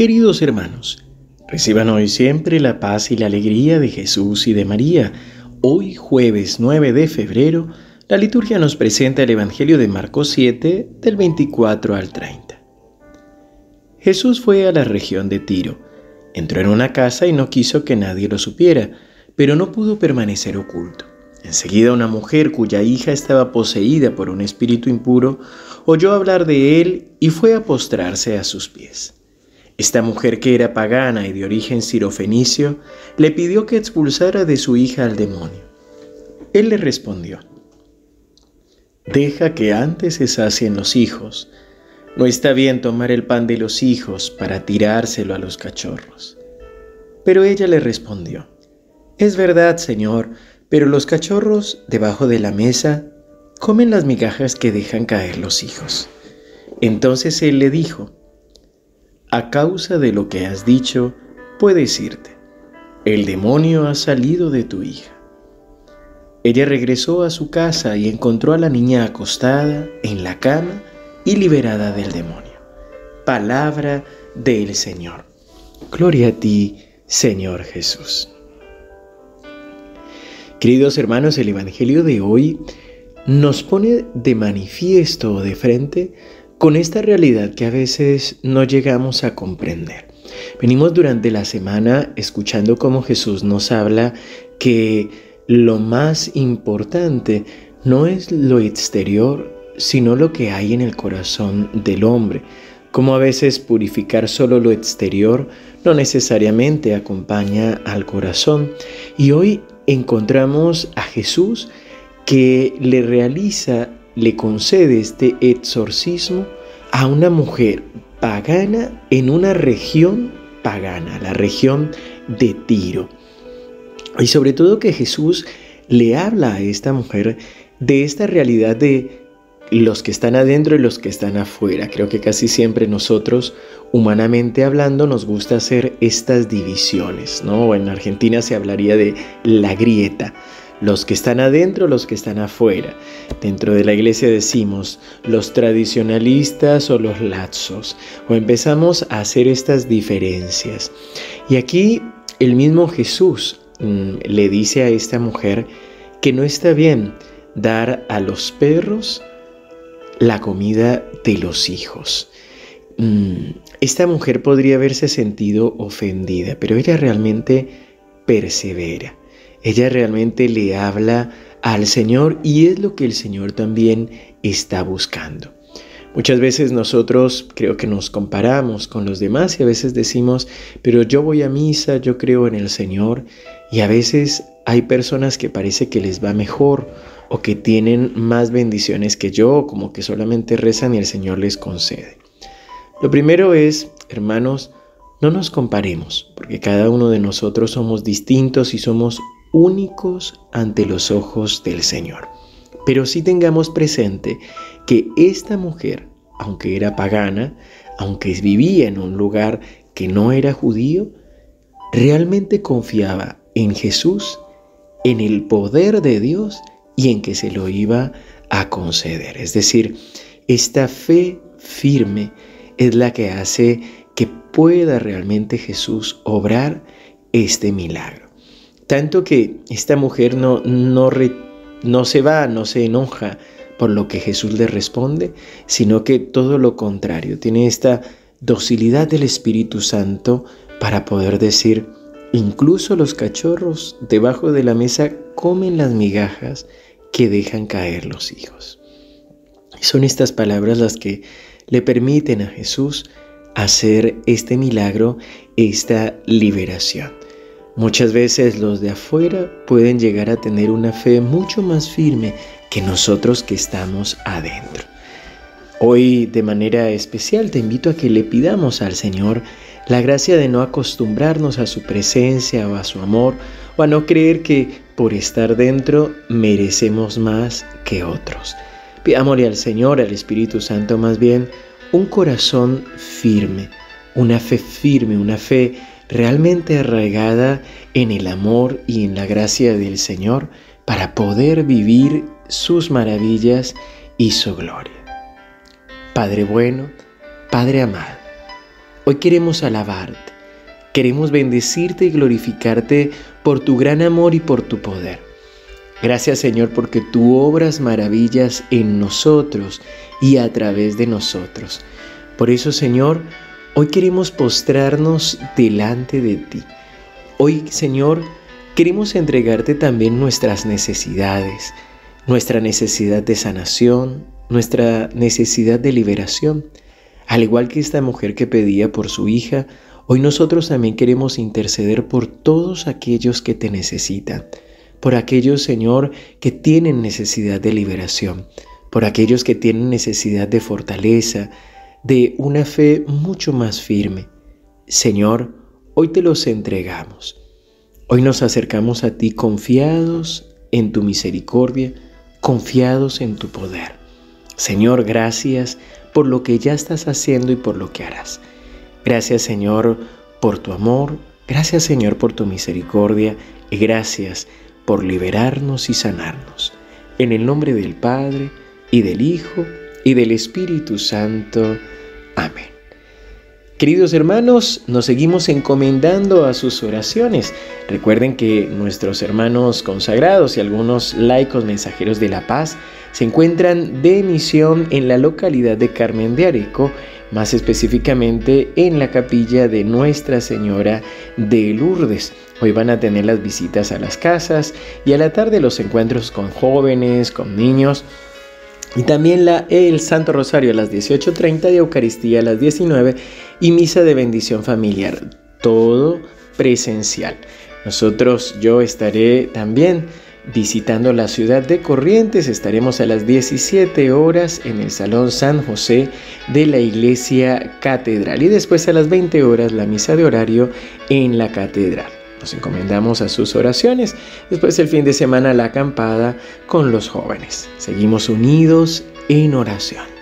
Queridos hermanos, reciban hoy siempre la paz y la alegría de Jesús y de María. Hoy jueves 9 de febrero, la liturgia nos presenta el Evangelio de Marcos 7 del 24 al 30. Jesús fue a la región de Tiro, entró en una casa y no quiso que nadie lo supiera, pero no pudo permanecer oculto. Enseguida una mujer cuya hija estaba poseída por un espíritu impuro oyó hablar de él y fue a postrarse a sus pies. Esta mujer que era pagana y de origen sirofenicio le pidió que expulsara de su hija al demonio. Él le respondió, Deja que antes se sacien los hijos. No está bien tomar el pan de los hijos para tirárselo a los cachorros. Pero ella le respondió, Es verdad, Señor, pero los cachorros debajo de la mesa comen las migajas que dejan caer los hijos. Entonces él le dijo, a causa de lo que has dicho, puedes irte. El demonio ha salido de tu hija. Ella regresó a su casa y encontró a la niña acostada en la cama y liberada del demonio. Palabra del Señor. Gloria a ti, Señor Jesús. Queridos hermanos, el Evangelio de hoy nos pone de manifiesto de frente con esta realidad que a veces no llegamos a comprender. Venimos durante la semana escuchando cómo Jesús nos habla que lo más importante no es lo exterior, sino lo que hay en el corazón del hombre. Como a veces purificar solo lo exterior no necesariamente acompaña al corazón. Y hoy encontramos a Jesús que le realiza le concede este exorcismo a una mujer pagana en una región pagana, la región de Tiro. Y sobre todo que Jesús le habla a esta mujer de esta realidad de los que están adentro y los que están afuera. Creo que casi siempre nosotros, humanamente hablando, nos gusta hacer estas divisiones, ¿no? En Argentina se hablaría de la grieta los que están adentro, los que están afuera. Dentro de la iglesia decimos los tradicionalistas o los lazos, o empezamos a hacer estas diferencias. Y aquí el mismo Jesús mm, le dice a esta mujer que no está bien dar a los perros la comida de los hijos. Mm, esta mujer podría haberse sentido ofendida, pero ella realmente persevera. Ella realmente le habla al Señor y es lo que el Señor también está buscando. Muchas veces nosotros creo que nos comparamos con los demás y a veces decimos, pero yo voy a misa, yo creo en el Señor y a veces hay personas que parece que les va mejor o que tienen más bendiciones que yo, como que solamente rezan y el Señor les concede. Lo primero es, hermanos, no nos comparemos, porque cada uno de nosotros somos distintos y somos únicos ante los ojos del Señor. Pero sí tengamos presente que esta mujer, aunque era pagana, aunque vivía en un lugar que no era judío, realmente confiaba en Jesús, en el poder de Dios y en que se lo iba a conceder. Es decir, esta fe firme es la que hace que pueda realmente Jesús obrar este milagro. Tanto que esta mujer no, no, no se va, no se enoja por lo que Jesús le responde, sino que todo lo contrario, tiene esta docilidad del Espíritu Santo para poder decir, incluso los cachorros debajo de la mesa comen las migajas que dejan caer los hijos. son estas palabras las que le permiten a Jesús hacer este milagro, esta liberación. Muchas veces los de afuera pueden llegar a tener una fe mucho más firme que nosotros que estamos adentro. Hoy de manera especial te invito a que le pidamos al Señor la gracia de no acostumbrarnos a su presencia o a su amor o a no creer que por estar dentro merecemos más que otros. Pidámosle al Señor, al Espíritu Santo más bien, un corazón firme, una fe firme, una fe realmente arraigada en el amor y en la gracia del Señor para poder vivir sus maravillas y su gloria. Padre bueno, Padre amado, Hoy queremos alabarte, queremos bendecirte y glorificarte por tu gran amor y por tu poder. Gracias Señor porque tú obras maravillas en nosotros y a través de nosotros. Por eso Señor, hoy queremos postrarnos delante de ti. Hoy Señor, queremos entregarte también nuestras necesidades, nuestra necesidad de sanación, nuestra necesidad de liberación. Al igual que esta mujer que pedía por su hija, hoy nosotros también queremos interceder por todos aquellos que te necesitan, por aquellos, Señor, que tienen necesidad de liberación, por aquellos que tienen necesidad de fortaleza, de una fe mucho más firme. Señor, hoy te los entregamos. Hoy nos acercamos a ti confiados en tu misericordia, confiados en tu poder. Señor, gracias por lo que ya estás haciendo y por lo que harás. Gracias, Señor, por tu amor. Gracias, Señor, por tu misericordia. Y gracias por liberarnos y sanarnos. En el nombre del Padre, y del Hijo, y del Espíritu Santo. Amén. Queridos hermanos, nos seguimos encomendando a sus oraciones. Recuerden que nuestros hermanos consagrados y algunos laicos mensajeros de la paz se encuentran de misión en la localidad de Carmen de Areco, más específicamente en la capilla de Nuestra Señora de Lourdes. Hoy van a tener las visitas a las casas y a la tarde los encuentros con jóvenes, con niños y también la, el Santo Rosario a las 18.30 y Eucaristía a las 19 y Misa de Bendición Familiar. Todo presencial. Nosotros, yo estaré también visitando la ciudad de Corrientes. Estaremos a las 17 horas en el Salón San José de la Iglesia Catedral y después a las 20 horas la misa de horario en la Catedral. Nos encomendamos a sus oraciones. Después el fin de semana la acampada con los jóvenes. Seguimos unidos en oración.